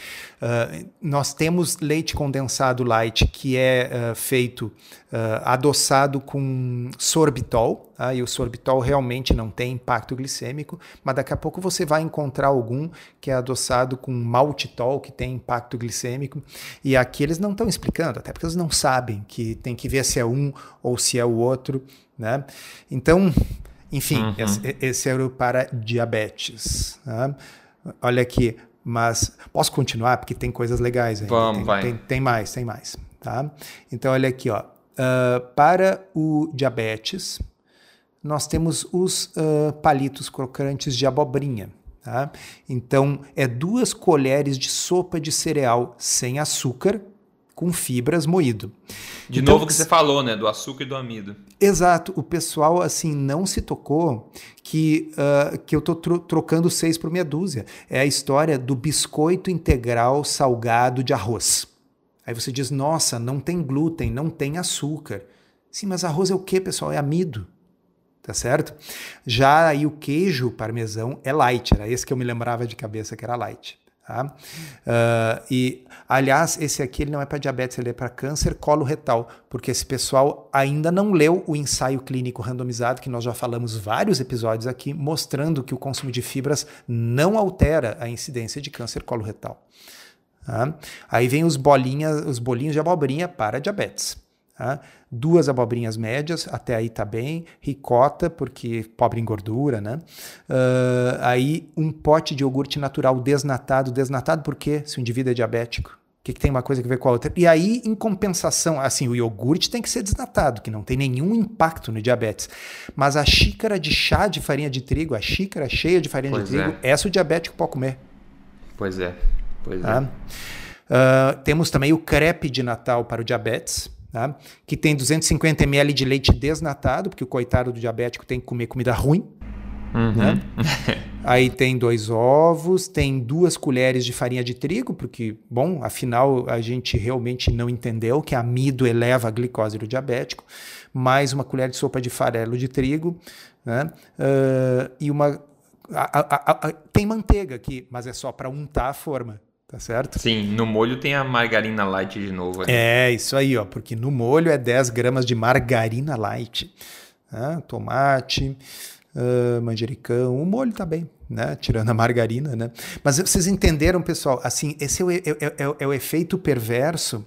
Uh, nós temos leite condensado light que é uh, feito uh, adoçado com sorbitol, tá? e o sorbitol realmente não tem impacto glicêmico, mas daqui a pouco você vai encontrar algum que é adoçado com maltitol, que tem impacto glicêmico, e aqui eles não estão explicando, até porque eles não sabem que tem que ver se é um ou se é o outro, né? Então, enfim, uhum. esse, esse era o para diabetes. Tá? Olha aqui, mas posso continuar porque tem coisas legais ainda. Vamos, tem, vai. Tem, tem, mais, tem mais. Tá? Então, olha aqui, ó. Uh, para o diabetes, nós temos os uh, palitos crocantes de abobrinha. Tá? Então, é duas colheres de sopa de cereal sem açúcar com fibras moído. De então, novo que você falou, né, do açúcar e do amido. Exato. O pessoal assim não se tocou que uh, que eu tô tro trocando seis por meia dúzia. É a história do biscoito integral salgado de arroz. Aí você diz, nossa, não tem glúten, não tem açúcar. Sim, mas arroz é o que, pessoal? É amido. tá certo? Já aí o queijo parmesão é light, era esse que eu me lembrava de cabeça que era light. Tá? Uh, e, aliás, esse aqui ele não é para diabetes, ele é para câncer coloretal, porque esse pessoal ainda não leu o ensaio clínico randomizado, que nós já falamos vários episódios aqui, mostrando que o consumo de fibras não altera a incidência de câncer coloretal. Tá? Aí vem os, bolinhas, os bolinhos de abobrinha para diabetes. Tá? Duas abobrinhas médias, até aí tá bem. Ricota, porque pobre em gordura, né? Uh, aí um pote de iogurte natural desnatado. Desnatado porque se o indivíduo é diabético, o que, que, tem uma coisa a ver com a outra? E aí, em compensação, assim, o iogurte tem que ser desnatado, que não tem nenhum impacto no diabetes. Mas a xícara de chá de farinha de trigo, a xícara cheia de farinha pois de trigo, é. essa o diabético pode comer. Pois é, pois tá? é. Uh, temos também o crepe de Natal para o diabetes tá? que tem 250 ml de leite desnatado, porque o coitado do diabético tem que comer comida ruim. Uhum. Né? Aí tem dois ovos, tem duas colheres de farinha de trigo, porque, bom, afinal a gente realmente não entendeu que amido eleva a glicose do diabético, mais uma colher de sopa de farelo de trigo, né? Uh, e uma. A, a, a, tem manteiga aqui, mas é só para untar a forma. Tá certo? Sim, no molho tem a margarina light de novo. Né? É, isso aí, ó, porque no molho é 10 gramas de margarina light. Né? Tomate, uh, manjericão, o molho tá bem, né? Tirando a margarina, né? Mas vocês entenderam, pessoal? Assim, esse é o, é, é, é, é o efeito perverso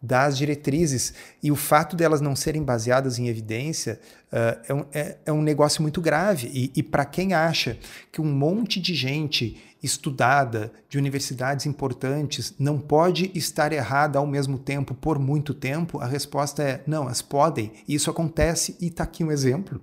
das diretrizes e o fato delas não serem baseadas em evidência uh, é, um, é, é, um, negócio muito grave. E, e para quem acha que um monte de gente estudada, de universidades importantes, não pode estar errada ao mesmo tempo por muito tempo? A resposta é não, elas podem. E isso acontece e está aqui um exemplo.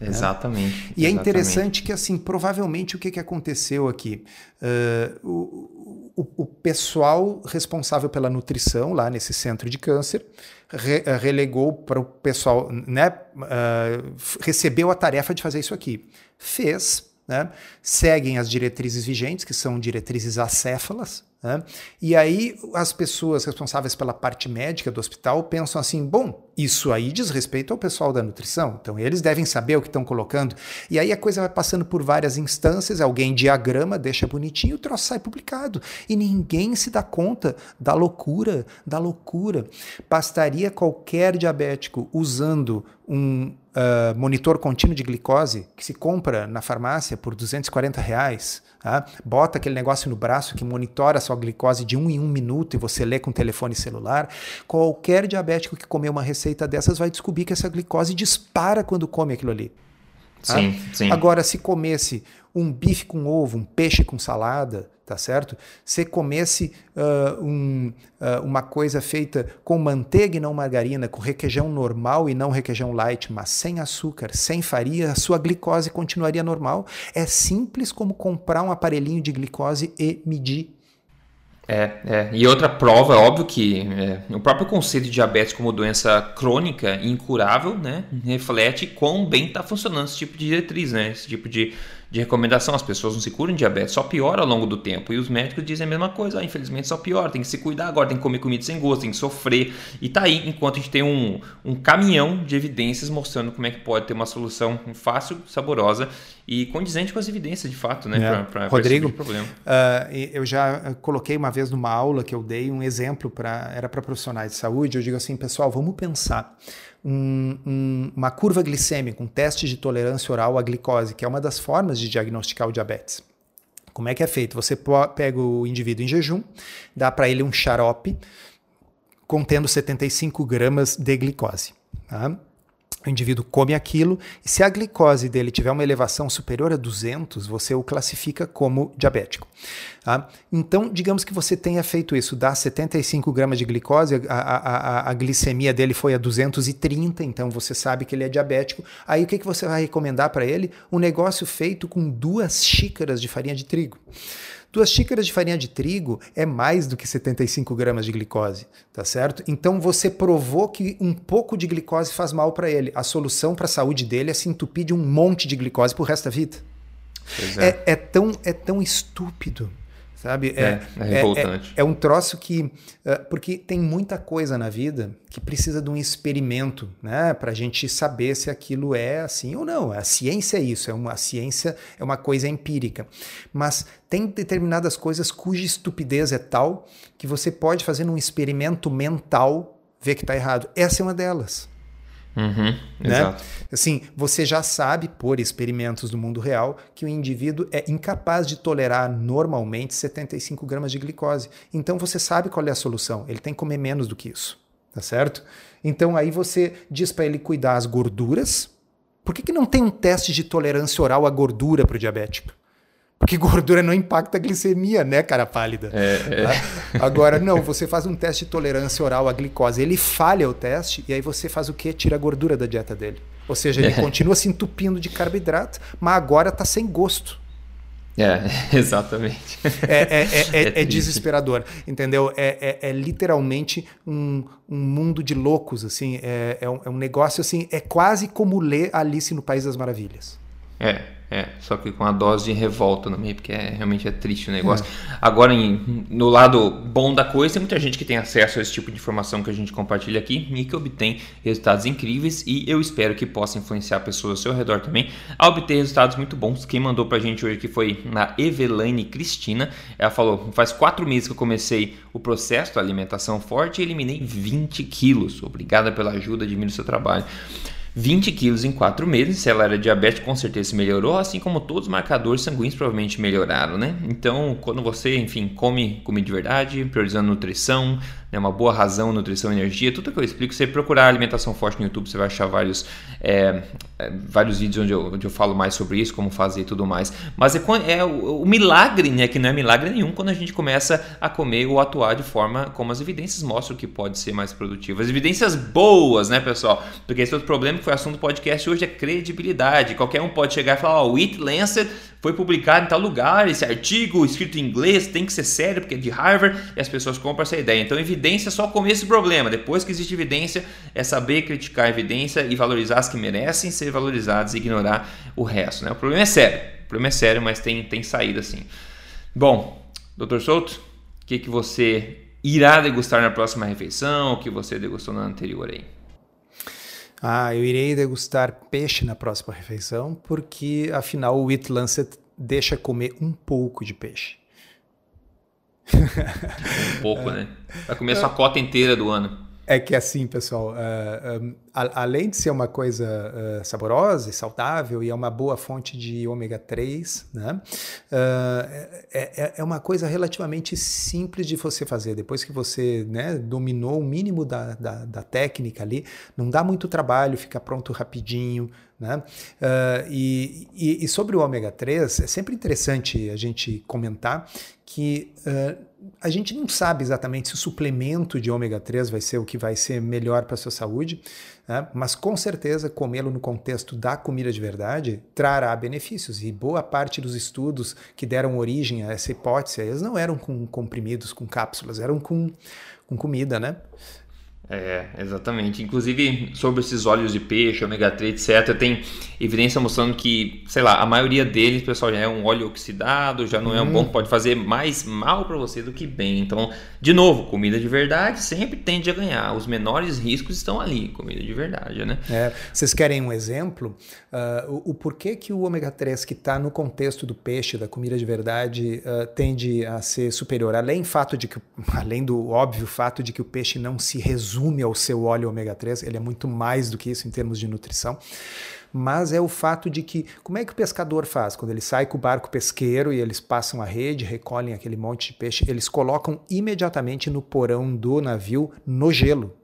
Exatamente. Né? E é interessante que, assim, provavelmente o que, que aconteceu aqui? Uh, o, o, o, pessoal responsável pela nutrição lá nesse centro de câncer re, relegou para o pessoal, né? Uh, recebeu a tarefa de fazer isso aqui. Fez, né? seguem as diretrizes vigentes, que são diretrizes acéfalas, né? E aí as pessoas responsáveis pela parte médica do hospital pensam assim: bom, isso aí diz respeito ao pessoal da nutrição, então eles devem saber o que estão colocando. E aí a coisa vai passando por várias instâncias, alguém diagrama, deixa bonitinho, o troço sai publicado. E ninguém se dá conta da loucura, da loucura. Bastaria qualquer diabético usando um uh, monitor contínuo de glicose que se compra na farmácia por 240 reais, tá? bota aquele negócio no braço que monitora a sua glicose de um em um minuto e você lê com telefone celular. Qualquer diabético que comer uma receita dessas vai descobrir que essa glicose dispara quando come aquilo ali. Tá? Sim, sim. Agora, se comesse um bife com ovo, um peixe com salada, tá certo? Se comesse uh, um, uh, uma coisa feita com manteiga e não margarina, com requeijão normal e não requeijão light, mas sem açúcar, sem farinha, a sua glicose continuaria normal. É simples como comprar um aparelhinho de glicose e medir. É, é. E outra prova, é óbvio que é, o próprio conceito de diabetes como doença crônica incurável, né, reflete quão bem está funcionando esse tipo de diretriz, né, esse tipo de de recomendação. As pessoas não se curam de diabetes, só piora ao longo do tempo. E os médicos dizem a mesma coisa, ah, infelizmente só piora, tem que se cuidar agora, tem que comer comida sem gosto, tem que sofrer. E tá aí, enquanto a gente tem um, um caminhão de evidências mostrando como é que pode ter uma solução fácil, saborosa e condizente com as evidências de fato, né? É. Pra, pra Rodrigo, problema. Uh, eu já coloquei uma vez numa aula que eu dei um exemplo para era para profissionais de saúde. Eu digo assim, pessoal, vamos pensar um, um, uma curva glicêmica, um teste de tolerância oral à glicose, que é uma das formas de diagnosticar o diabetes. Como é que é feito? Você pega o indivíduo em jejum, dá para ele um xarope contendo 75 gramas de glicose. Tá? O indivíduo come aquilo e se a glicose dele tiver uma elevação superior a 200, você o classifica como diabético. Tá? Então, digamos que você tenha feito isso, dá 75 gramas de glicose, a, a, a, a, glicemia dele foi a 230, então você sabe que ele é diabético. Aí o que, que você vai recomendar para ele? Um negócio feito com duas xícaras de farinha de trigo. Duas xícaras de farinha de trigo é mais do que 75 gramas de glicose, tá certo? Então você provou que um pouco de glicose faz mal para ele. A solução para a saúde dele é se entupir de um monte de glicose pro resto da vida. É. É, é. tão, é tão estúpido sabe? É, é, é revoltante. É, é, um troço que. Uh, porque tem muita coisa na vida que precisa de um experimento, né? Para a gente saber se aquilo é assim ou não. A ciência é isso, é uma, a ciência é uma coisa empírica. Mas tem determinadas coisas cuja estupidez é tal que você pode fazer um experimento mental ver que está errado. Essa é uma delas. Uhum, né? Exato. Assim, você já sabe, por experimentos do mundo real, que o indivíduo é incapaz de tolerar normalmente 75 gramas de glicose. Então você sabe qual é a solução. Ele tem que comer menos do que isso. Tá certo? Então aí você diz para ele cuidar as gorduras. Por que, que não tem um teste de tolerância oral à gordura para o diabético? Porque gordura não impacta a glicemia, né, cara pálida? É, é. Tá? Agora, não, você faz um teste de tolerância oral à glicose, ele falha o teste, e aí você faz o quê? Tira a gordura da dieta dele. Ou seja, ele é. continua se entupindo de carboidrato, mas agora está sem gosto. É, exatamente. É, é, é, é desesperador, entendeu? É, literalmente um, um, mundo de loucos, assim. É, um, é um negócio assim, é quase como ler Alice no País das Maravilhas. É, é, só que com a dose de revolta no meio, porque é, realmente é triste o negócio. É. Agora, em, no lado bom da coisa, tem muita gente que tem acesso a esse tipo de informação que a gente compartilha aqui e que obtém resultados incríveis e eu espero que possa influenciar pessoas ao seu redor também a obter resultados muito bons. Quem mandou pra gente hoje aqui foi na Evelane Cristina. Ela falou: faz quatro meses que eu comecei o processo da alimentação forte e eliminei 20 quilos. Obrigada pela ajuda, admiro o seu trabalho. 20 quilos em 4 meses. Se ela era diabética, com certeza melhorou, assim como todos os marcadores sanguíneos provavelmente melhoraram, né? Então, quando você, enfim, come comida de verdade, priorizando nutrição, né, uma boa razão, nutrição, energia, tudo que eu explico, você procurar alimentação forte no YouTube, você vai achar vários, é, é, vários vídeos onde eu, onde eu falo mais sobre isso, como fazer e tudo mais. Mas é, é o, o, milagre, né, que não é milagre nenhum, quando a gente começa a comer ou atuar de forma como as evidências mostram que pode ser mais produtivo. As evidências boas, né, pessoal? Porque esse outro problema que foi assunto do podcast hoje é credibilidade. Qualquer um pode chegar e falar, ó, oh, o It Lancet foi publicado em tal lugar, esse artigo escrito em inglês tem que ser sério porque é de Harvard e as pessoas compram essa ideia. Então, evidência só o começo do problema. Depois que existe evidência, é saber criticar a evidência e valorizar as que merecem ser valorizadas e ignorar o resto. Né? O problema é sério. O problema é sério, mas tem, tem saída sim. Bom, doutor Souto, o que, que você irá degustar na próxima refeição? O que você degustou na anterior aí? Ah, eu irei degustar peixe na próxima refeição, porque afinal o It Lancet deixa comer um pouco de peixe. Um pouco, né? Vai comer a sua cota inteira do ano. É que assim, pessoal, uh, um, a, além de ser uma coisa uh, saborosa e saudável e é uma boa fonte de ômega 3, né? Uh, é, é, uma coisa relativamente simples de você fazer. Depois que você né, dominou o mínimo da, da, da, técnica ali, não dá muito trabalho, fica pronto rapidinho. Né? E, e, e, sobre o ômega 3, é sempre interessante a gente comentar que a gente não sabe exatamente se o suplemento de ômega 3 vai ser o que vai ser melhor para a sua saúde, né? mas com certeza comê-lo no contexto da comida de verdade trará benefícios. E boa parte dos estudos que deram origem a essa hipótese, eles não eram com comprimidos, com cápsulas, eram com, com comida, né? É, exatamente. Inclusive, sobre esses óleos de peixe, ômega 3, etc., tem evidência mostrando que, sei lá, a maioria deles, pessoal, já é um óleo oxidado, já não é um uhum. bom, pode fazer mais mal para você do que bem. Então, de novo, comida de verdade sempre tende a ganhar. Os menores riscos estão ali, comida de verdade, né? É, vocês querem um exemplo? Uh, o, o, porquê que o ômega 3 que está no contexto do peixe, da comida de verdade, uh, tende a ser superior? Além, fato de que, além do óbvio fato de que o peixe não se resume resume ao seu óleo ômega 3, ele é muito mais do que isso em termos de nutrição. Mas é o fato de que, como é que o pescador faz? Quando ele sai com o barco pesqueiro e eles passam a rede, recolhem aquele monte de peixe, eles colocam imediatamente no porão do navio no gelo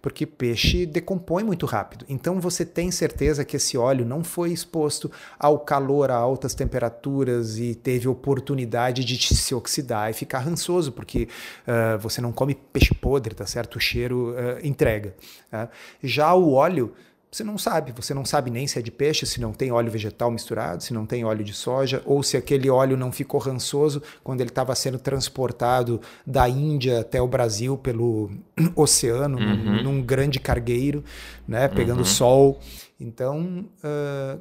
porque peixe decompõe muito rápido. Então você tem certeza que esse óleo não foi exposto ao calor, a altas temperaturas e teve oportunidade de se oxidar e ficar rançoso, porque uh, você não come peixe podre, tá certo? O cheiro uh, entrega. Uh. Já o óleo você não sabe, você não sabe nem se é de peixe, se não tem óleo vegetal misturado, se não tem óleo de soja, ou se aquele óleo não ficou rançoso quando ele estava sendo transportado da Índia até o Brasil pelo oceano, uhum. num, num, grande cargueiro, né, pegando uhum. sol. Então, uh,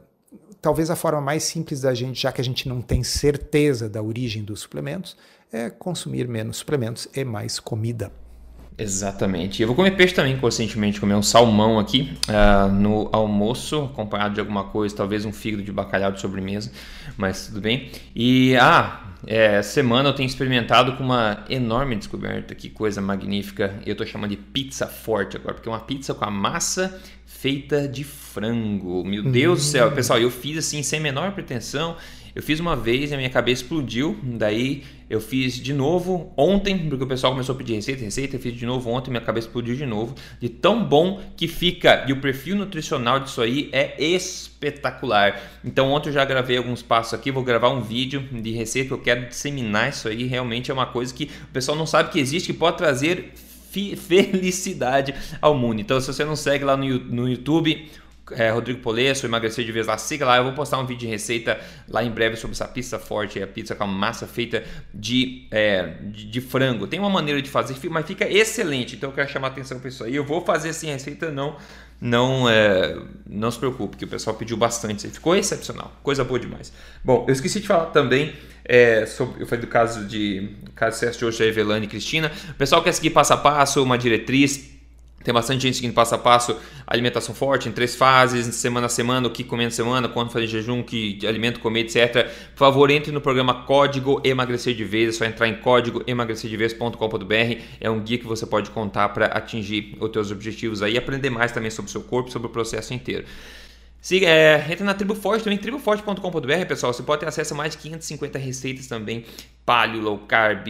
talvez a forma mais simples da gente, já que a gente não tem certeza da origem dos suplementos, é consumir menos suplementos e mais comida. Exatamente. Eu vou comer peixe também, conscientemente, comer um salmão aqui uh, no almoço, acompanhado de alguma coisa, talvez um fígado de bacalhau de sobremesa, mas tudo bem. E, ah, é, semana eu tenho experimentado com uma enorme descoberta, que coisa magnífica. Eu estou chamando de pizza forte agora, porque é uma pizza com a massa feita de frango. Meu Deus do céu, pessoal, eu fiz assim sem menor pretensão. Eu fiz uma vez e a minha cabeça explodiu. Daí eu fiz de novo ontem, porque o pessoal começou a pedir receita, receita. Eu fiz de novo ontem, minha cabeça explodiu de novo. De tão bom que fica. E o perfil nutricional disso aí é espetacular. Então ontem eu já gravei alguns passos aqui. Vou gravar um vídeo de receita. Eu quero disseminar isso aí. Realmente é uma coisa que o pessoal não sabe que existe, que pode trazer felicidade ao mundo. Então, se você não segue lá no, no YouTube, é, Rodrigo Polesso, emagrecer de vez lá, siga lá. Eu vou postar um vídeo de receita lá em breve sobre essa pizza forte, a pizza com a massa feita de, é, de, de, frango. Tem uma maneira de fazer, mas fica excelente. Então eu quero chamar atenção para isso aí. Eu vou fazer a receita, não não é, não se preocupe, que o pessoal pediu bastante. Ficou excepcional, coisa boa demais. Bom, eu esqueci de falar também é, sobre, eu falei do caso de caso de hoje da Evelane e Cristina. O pessoal quer seguir passo a passo, uma diretriz tem bastante gente seguindo passo a passo alimentação forte em três fases, semana a semana, o que comer na semana, quando fazer jejum, que alimento comer, etc. Por favor, entre no programa Código Emagrecer de Vez. É só entrar em código emagrecerdevez.com.br. É um guia que você pode contar para atingir os seus objetivos aí e aprender mais também sobre o seu corpo, sobre o processo inteiro. Siga, é, entra na Tribo Forte também, triboforte.com.br, pessoal. Você pode ter acesso a mais de 550 receitas também, paleo, low carb,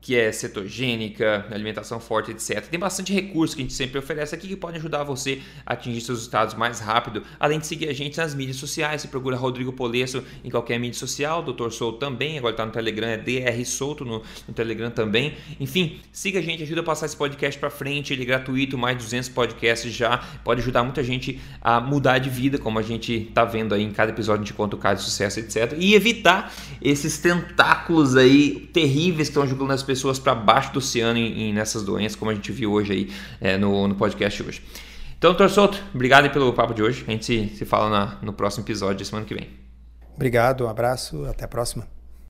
que é cetogênica, alimentação forte, etc. Tem bastante recurso que a gente sempre oferece aqui que pode ajudar você a atingir seus resultados mais rápido, além de seguir a gente nas mídias sociais. Você procura Rodrigo Polesso em qualquer mídia social, Dr. Souto também, agora está no Telegram, é DR Souto no, no, Telegram também. Enfim, siga a gente, ajuda a passar esse podcast para frente, ele é gratuito, mais de 200 podcasts já, pode ajudar muita gente a mudar de vida, como a gente está vendo aí em cada episódio de conta o caso de sucesso, etc. E evitar esses tentáculos aí terríveis que estão jogando nas pessoas para baixo do oceano em, em, nessas doenças, como a gente viu hoje aí é, no, no podcast hoje. Então, doutor Souto, obrigado pelo papo de hoje. A gente se, se fala na, no próximo episódio de semana que vem. Obrigado, um abraço, até a próxima.